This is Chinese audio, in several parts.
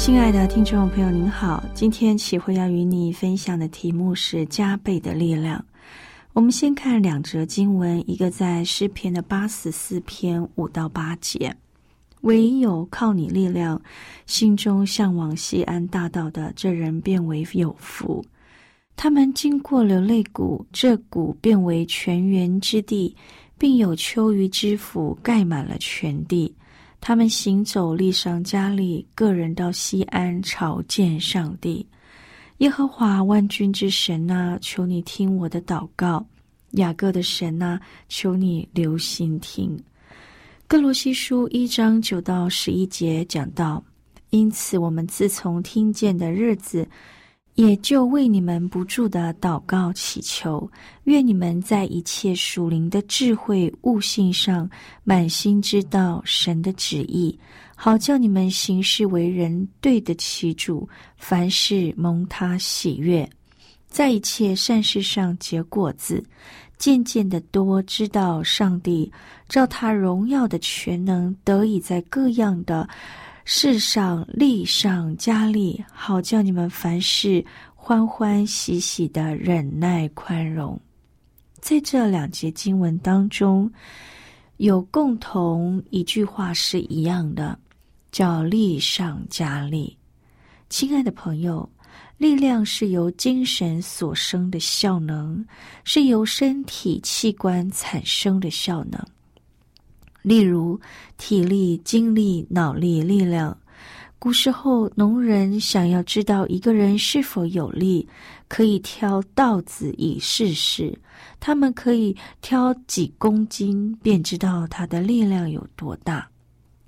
亲爱的听众朋友，您好。今天启慧要与你分享的题目是加倍的力量。我们先看两则经文，一个在诗篇的八十四篇五到八节：“唯有靠你力量，心中向往西安大道的这人变为有福。他们经过了肋谷，这谷变为泉源之地，并有秋雨之福盖满了全地。”他们行走，力上加力，个人到西安朝见上帝。耶和华万军之神呐，求你听我的祷告；雅各的神呐，求你留心听。哥罗西书一章九到十一节讲到，因此我们自从听见的日子。也就为你们不住的祷告祈求，愿你们在一切属灵的智慧悟性上，满心知道神的旨意，好叫你们行事为人对得起主，凡事蒙他喜悦，在一切善事上结果子，渐渐的多知道上帝照他荣耀的全能，得以在各样的。世上力上加力，好叫你们凡事欢欢喜喜的忍耐宽容。在这两节经文当中，有共同一句话是一样的，叫力上加力。亲爱的朋友，力量是由精神所生的效能，是由身体器官产生的效能。例如，体力、精力、脑力、力量。古时候，农人想要知道一个人是否有力，可以挑稻子以试试。他们可以挑几公斤，便知道他的力量有多大。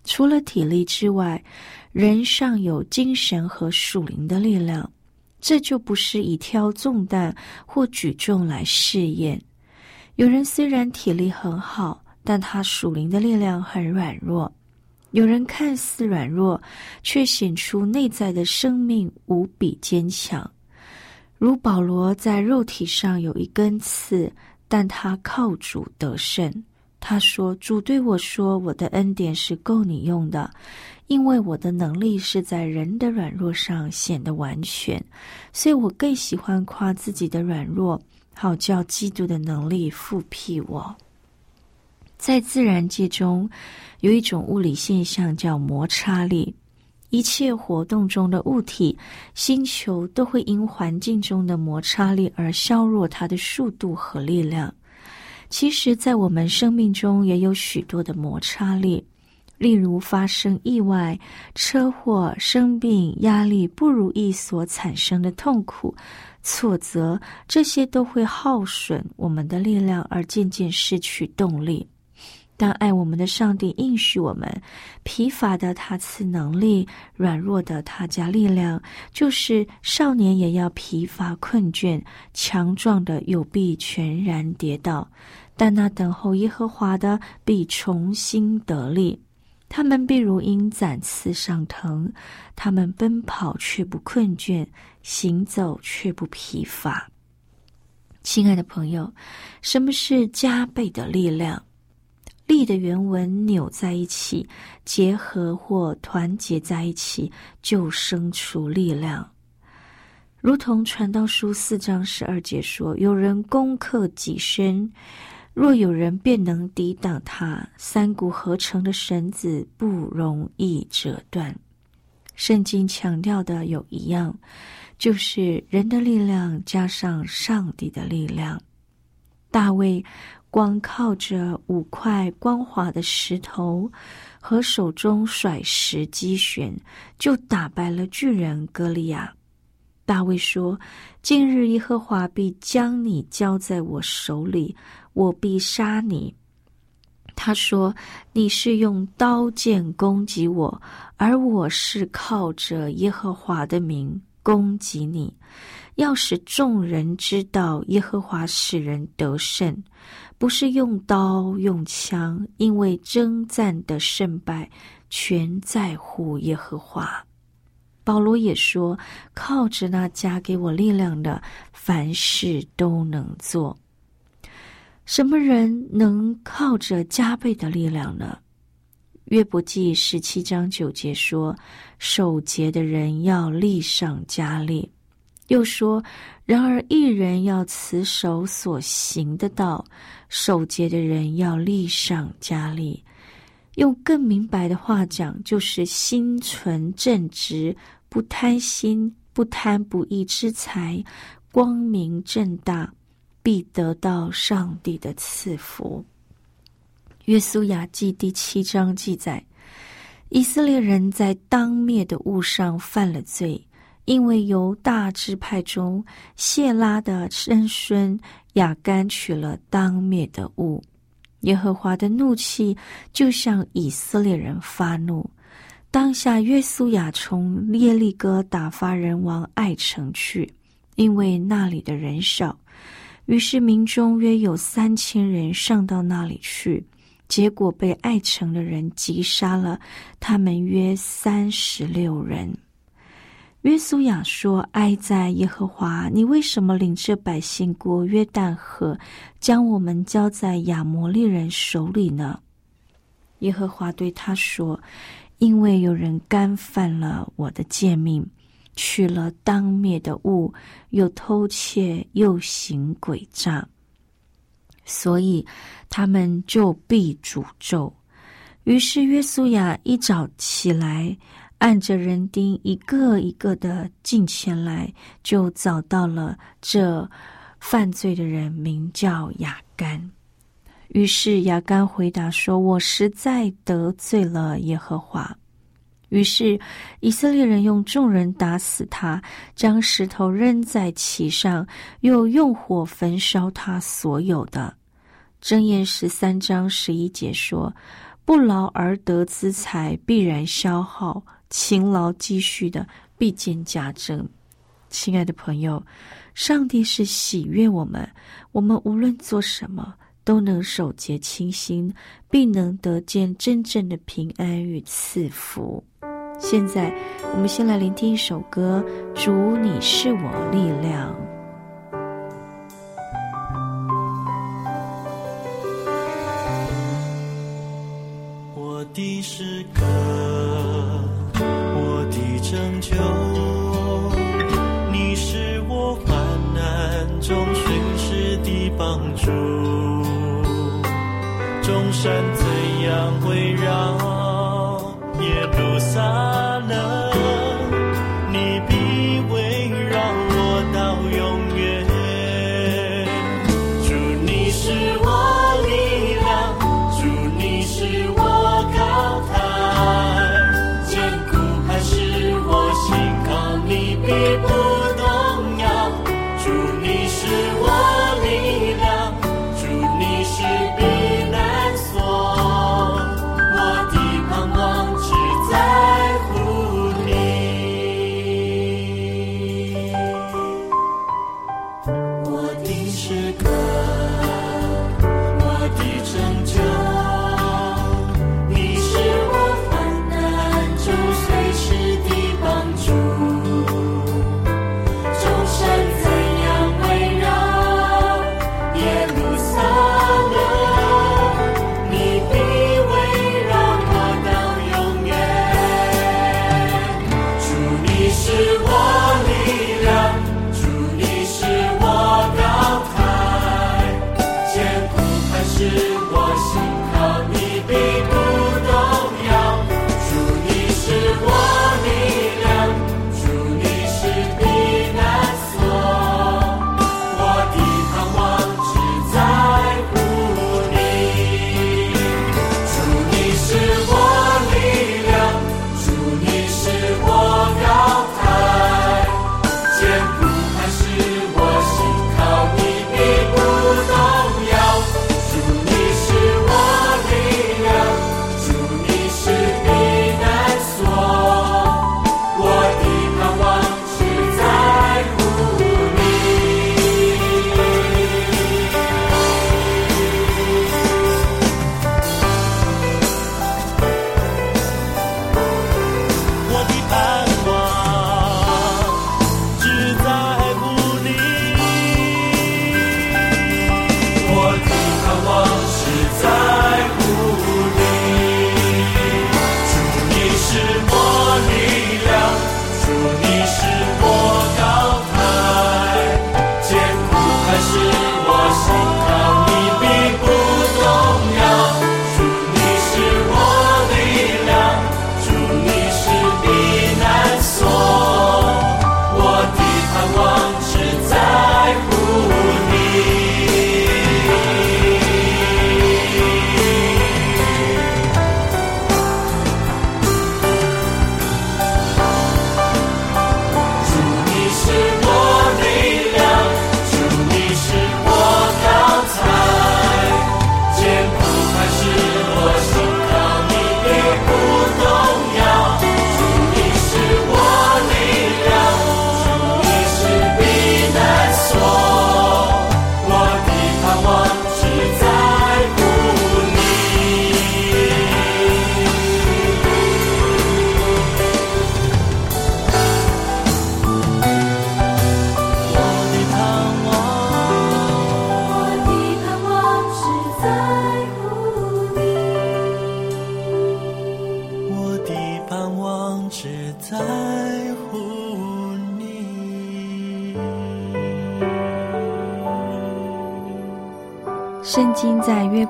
除了体力之外，人尚有精神和属灵的力量，这就不是以挑重担或举重来试验。有人虽然体力很好。但他属灵的力量很软弱，有人看似软弱，却显出内在的生命无比坚强。如保罗在肉体上有一根刺，但他靠主得胜。他说：“主对我说，我的恩典是够你用的，因为我的能力是在人的软弱上显得完全。所以我更喜欢夸自己的软弱，好叫基督的能力复辟我。”在自然界中，有一种物理现象叫摩擦力。一切活动中的物体、星球都会因环境中的摩擦力而削弱它的速度和力量。其实，在我们生命中也有许多的摩擦力，例如发生意外、车祸、生病、压力、不如意所产生的痛苦、挫折，这些都会耗损我们的力量，而渐渐失去动力。当爱我们的上帝应许我们，疲乏的他赐能力，软弱的他加力量。就是少年也要疲乏困倦，强壮的有必全然跌倒，但那等候耶和华的必重新得力。他们必如鹰展翅上腾，他们奔跑却不困倦，行走却不疲乏。亲爱的朋友，什么是加倍的力量？力的原文扭在一起，结合或团结在一起，就生出力量。如同传道书四章十二节说：“有人攻克己身，若有人便能抵挡他，三股合成的绳子不容易折断。圣经强调的有一样，就是人的力量加上上帝的力量。大卫光靠着五块光滑的石头和手中甩石击旋，就打败了巨人歌利亚。大卫说：“今日耶和华必将你交在我手里。”我必杀你。他说：“你是用刀剑攻击我，而我是靠着耶和华的名攻击你。要使众人知道耶和华使人得胜，不是用刀用枪，因为征战的胜败全在乎耶和华。”保罗也说：“靠着那加给我力量的，凡事都能做。”什么人能靠着加倍的力量呢？约伯记十七章九节说：“守节的人要力上加力。”又说：“然而一人要持守所行的道，守节的人要立上加力。”用更明白的话讲，就是心存正直，不贪心，不贪不义之财，光明正大。必得到上帝的赐福。约书亚记第七章记载，以色列人在当灭的物上犯了罪，因为由大支派中谢拉的曾孙亚干取了当灭的物，耶和华的怒气就向以色列人发怒。当下约书亚从耶利哥打发人往爱城去，因为那里的人少。于是民中约有三千人上到那里去，结果被爱城的人击杀了，他们约三十六人。约书亚说：“哀在耶和华，你为什么领这百姓过约旦河，将我们交在亚摩利人手里呢？”耶和华对他说：“因为有人干犯了我的诫命。”取了当灭的物，又偷窃，又行诡诈，所以他们就必诅咒。于是约书亚一早起来，按着人丁一个一个的进前来，就找到了这犯罪的人，名叫雅干。于是雅干回答说：“我实在得罪了耶和华。”于是，以色列人用众人打死他，将石头扔在其上，又用火焚烧他所有的。箴言十三章十一节说：“不劳而得之财必然消耗，勤劳积蓄的必见加增。”亲爱的朋友，上帝是喜悦我们，我们无论做什么都能守节清心，并能得见真正的平安与赐福。现在，我们先来聆听一首歌，《主你是我力量》。我的诗歌，山怎样围绕耶路撒？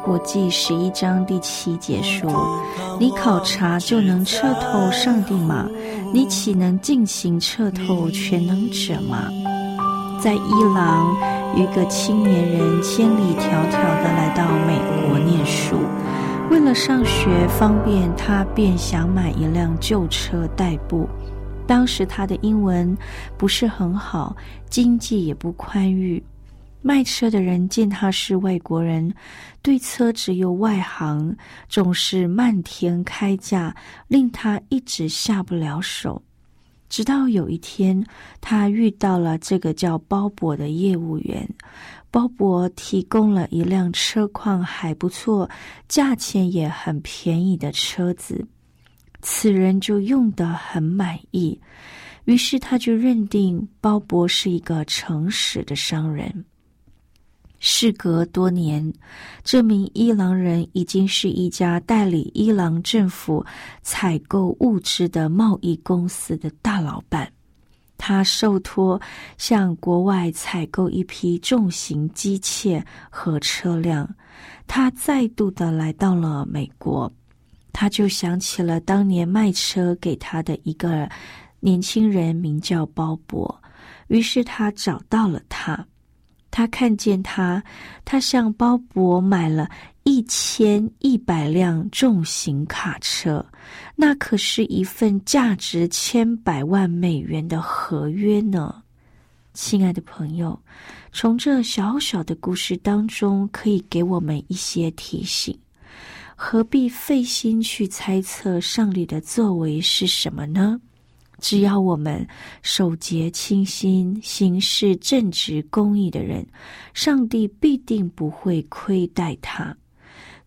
在约伯记十一章第七节说：“你考察就能彻透上帝吗？你岂能尽情彻透全能者吗？”在伊朗，一个青年人千里迢迢的来到美国念书，为了上学方便，他便想买一辆旧车代步。当时他的英文不是很好，经济也不宽裕。卖车的人见他是外国人，对车只有外行，总是漫天开价，令他一直下不了手。直到有一天，他遇到了这个叫鲍勃的业务员，鲍勃提供了一辆车况还不错、价钱也很便宜的车子。此人就用得很满意，于是他就认定鲍勃是一个诚实的商人。事隔多年，这名伊朗人已经是一家代理伊朗政府采购物资的贸易公司的大老板。他受托向国外采购一批重型机械和车辆。他再度的来到了美国。他就想起了当年卖车给他的一个年轻人，名叫鲍勃。于是他找到了他，他看见他，他向鲍勃买了一千一百辆重型卡车，那可是一份价值千百万美元的合约呢。亲爱的朋友，从这小小的故事当中，可以给我们一些提醒。何必费心去猜测上帝的作为是什么呢？只要我们守节清心、行事正直、公义的人，上帝必定不会亏待他。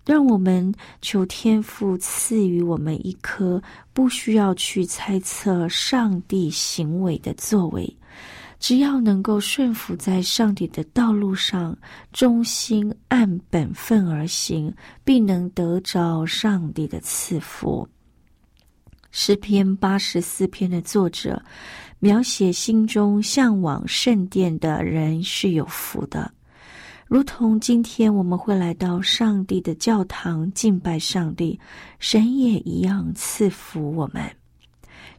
让我们求天父赐予我们一颗不需要去猜测上帝行为的作为。只要能够顺服在上帝的道路上，忠心按本分而行，必能得着上帝的赐福。诗篇八十四篇的作者描写心中向往圣殿的人是有福的，如同今天我们会来到上帝的教堂敬拜上帝，神也一样赐福我们。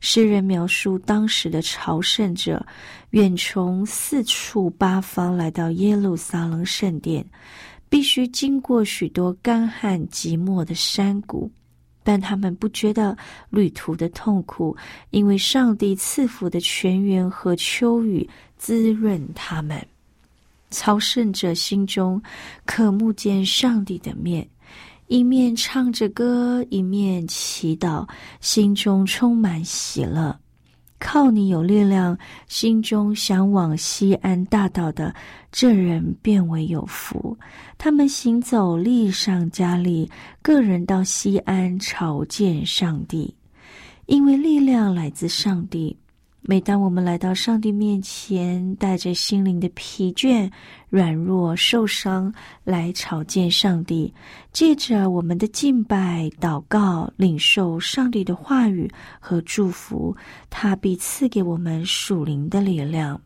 诗人描述当时的朝圣者，远从四处八方来到耶路撒冷圣殿，必须经过许多干旱寂寞的山谷，但他们不觉得旅途的痛苦，因为上帝赐福的泉源和秋雨滋润他们。朝圣者心中渴慕见上帝的面。一面唱着歌，一面祈祷，心中充满喜乐。靠你有力量，心中向往西安大道的这人变为有福。他们行走力上加力，个人到西安朝见上帝，因为力量来自上帝。每当我们来到上帝面前，带着心灵的疲倦、软弱、受伤来朝见上帝，借着我们的敬拜、祷告，领受上帝的话语和祝福，他必赐给我们属灵的力量。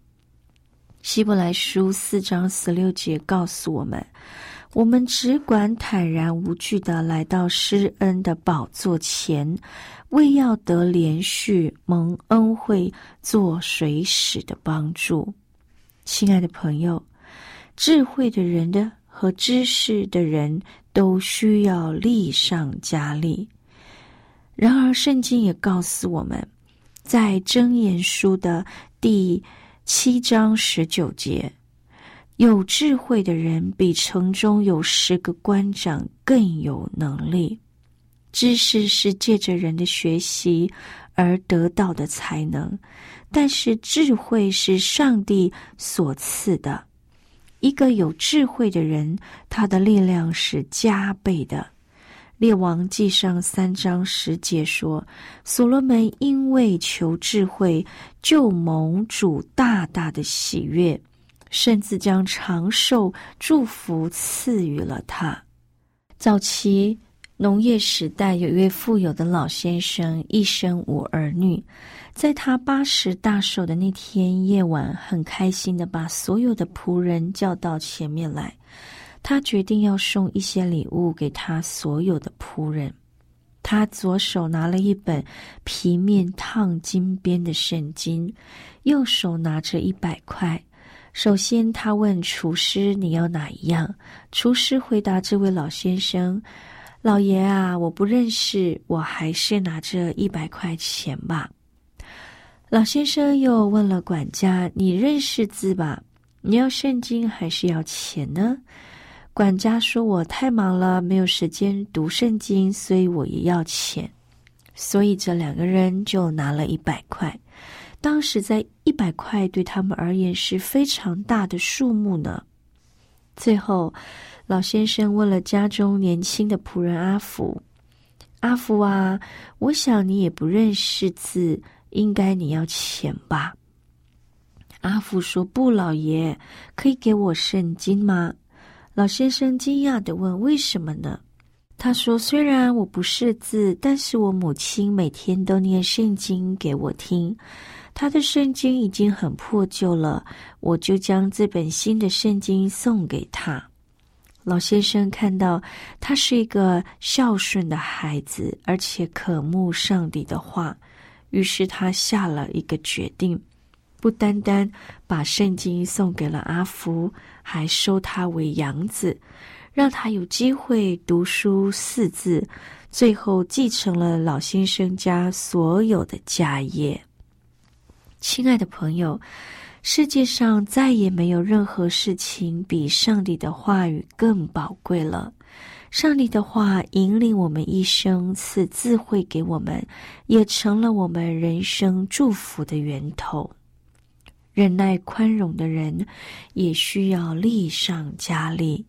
希伯来书四章十六节告诉我们。我们只管坦然无惧的来到施恩的宝座前，为要得连续蒙恩惠，做随时的帮助。亲爱的朋友，智慧的人的和知识的人都需要力上加力。然而，圣经也告诉我们，在箴言书的第七章十九节。有智慧的人比城中有十个官长更有能力。知识是借着人的学习而得到的才能，但是智慧是上帝所赐的。一个有智慧的人，他的力量是加倍的。列王记上三章十节说：“所罗门因为求智慧，就蒙主大大的喜悦。”甚至将长寿祝福赐予了他。早期农业时代，有一位富有的老先生，一生无儿女。在他八十大寿的那天夜晚，很开心的把所有的仆人叫到前面来。他决定要送一些礼物给他所有的仆人。他左手拿了一本皮面烫金边的圣经，右手拿着一百块。首先，他问厨师：“你要哪一样？”厨师回答：“这位老先生，老爷啊，我不认识，我还是拿着一百块钱吧。”老先生又问了管家：“你认识字吧？你要圣经还是要钱呢？”管家说：“我太忙了，没有时间读圣经，所以我也要钱。”所以这两个人就拿了一百块。当时在一百块对他们而言是非常大的数目呢。最后，老先生问了家中年轻的仆人阿福：“阿福啊，我想你也不认识字，应该你要钱吧？”阿福说：“不，老爷，可以给我圣经吗？”老先生惊讶的问：“为什么呢？”他说：“虽然我不识字，但是我母亲每天都念圣经给我听。”他的圣经已经很破旧了，我就将这本新的圣经送给他。老先生看到他是一个孝顺的孩子，而且渴慕上帝的话，于是他下了一个决定，不单单把圣经送给了阿福，还收他为养子，让他有机会读书识字，最后继承了老先生家所有的家业。亲爱的朋友，世界上再也没有任何事情比上帝的话语更宝贵了。上帝的话引领我们一生，赐智慧给我们，也成了我们人生祝福的源头。忍耐宽容的人，也需要力上加力。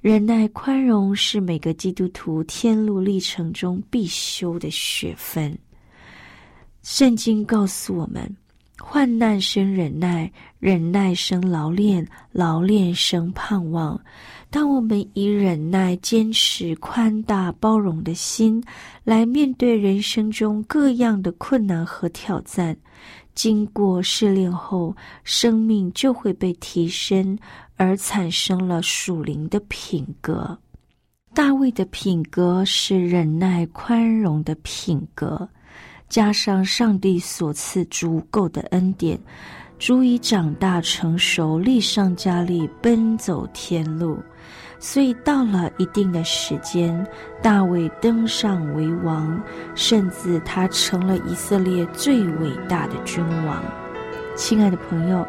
忍耐宽容是每个基督徒天路历程中必修的学分。圣经告诉我们。患难生忍耐，忍耐生劳练，劳练生盼望。当我们以忍耐、坚持、宽大、包容的心来面对人生中各样的困难和挑战，经过试炼后，生命就会被提升，而产生了属灵的品格。大卫的品格是忍耐、宽容的品格。加上上帝所赐足够的恩典，足以长大成熟，力上加力，奔走天路。所以到了一定的时间，大卫登上为王，甚至他成了以色列最伟大的君王。亲爱的朋友，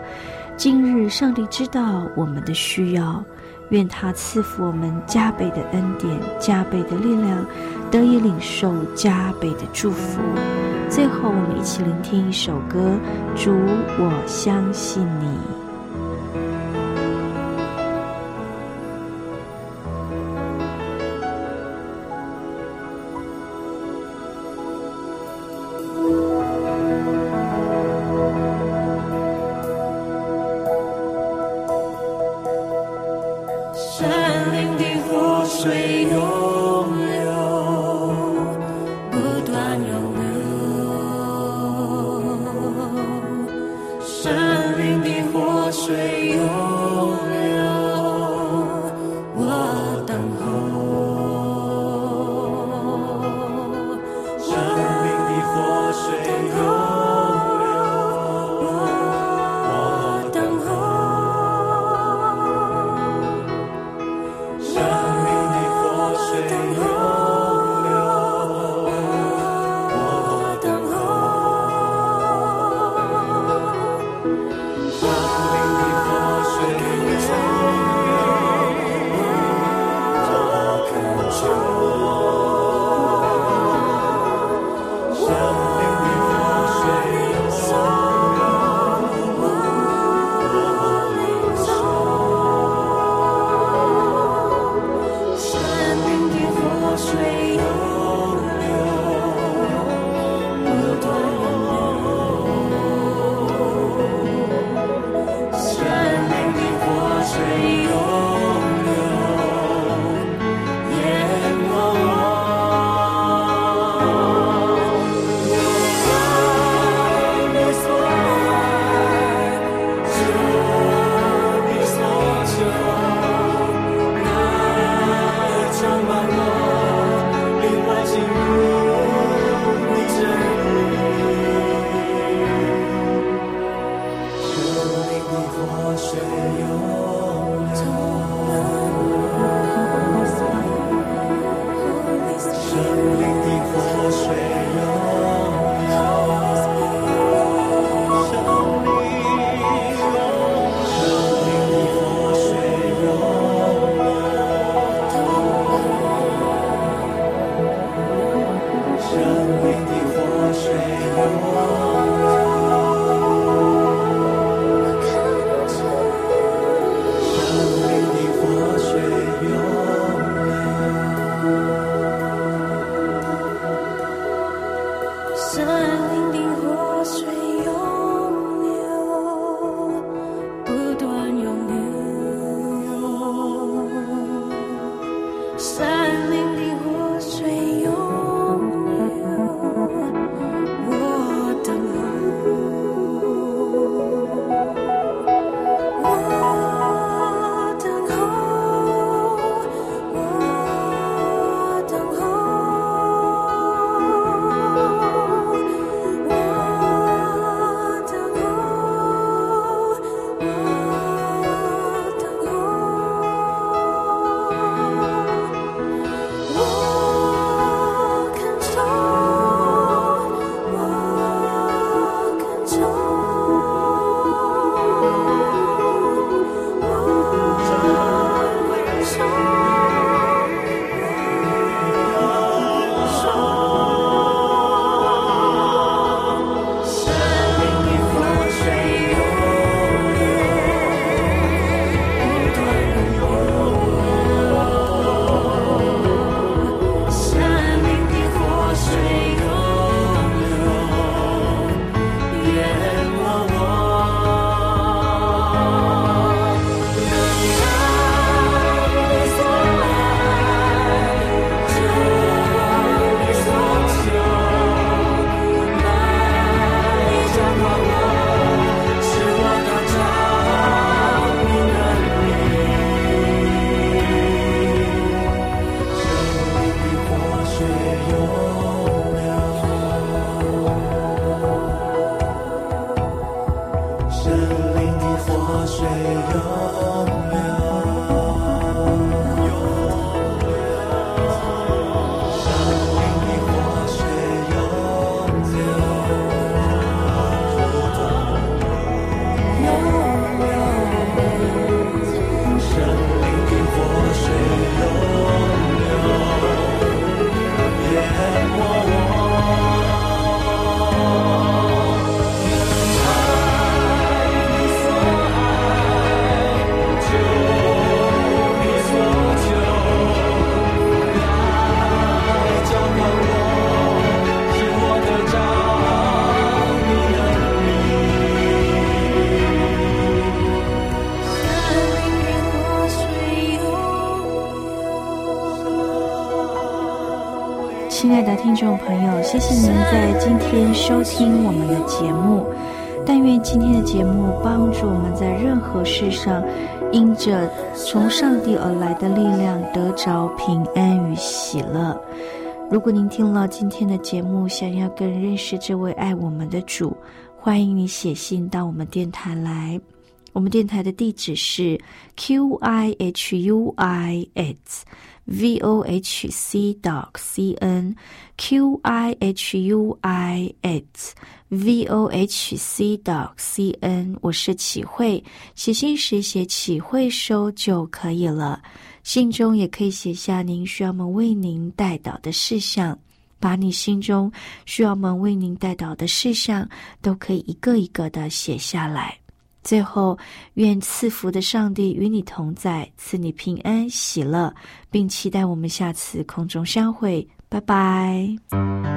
今日上帝知道我们的需要，愿他赐福我们加倍的恩典，加倍的力量。得以领受加倍的祝福。最后，我们一起聆听一首歌：主，我相信你。收听我们的节目。但愿今天的节目帮助我们在任何事上，因着从上帝而来的力量，得着平安与喜乐。如果您听了今天的节目，想要更认识这位爱我们的主，欢迎你写信到我们电台来。我们电台的地址是 q i h u i s v o h c dot c n q i h u i s v o h c dot c n。我是启慧，写信时写启慧收就可以了。信中也可以写下您需要我们为您带导的事项，把你心中需要我们为您带导的事项都可以一个一个的写下来。最后，愿赐福的上帝与你同在，赐你平安喜乐，并期待我们下次空中相会。拜拜。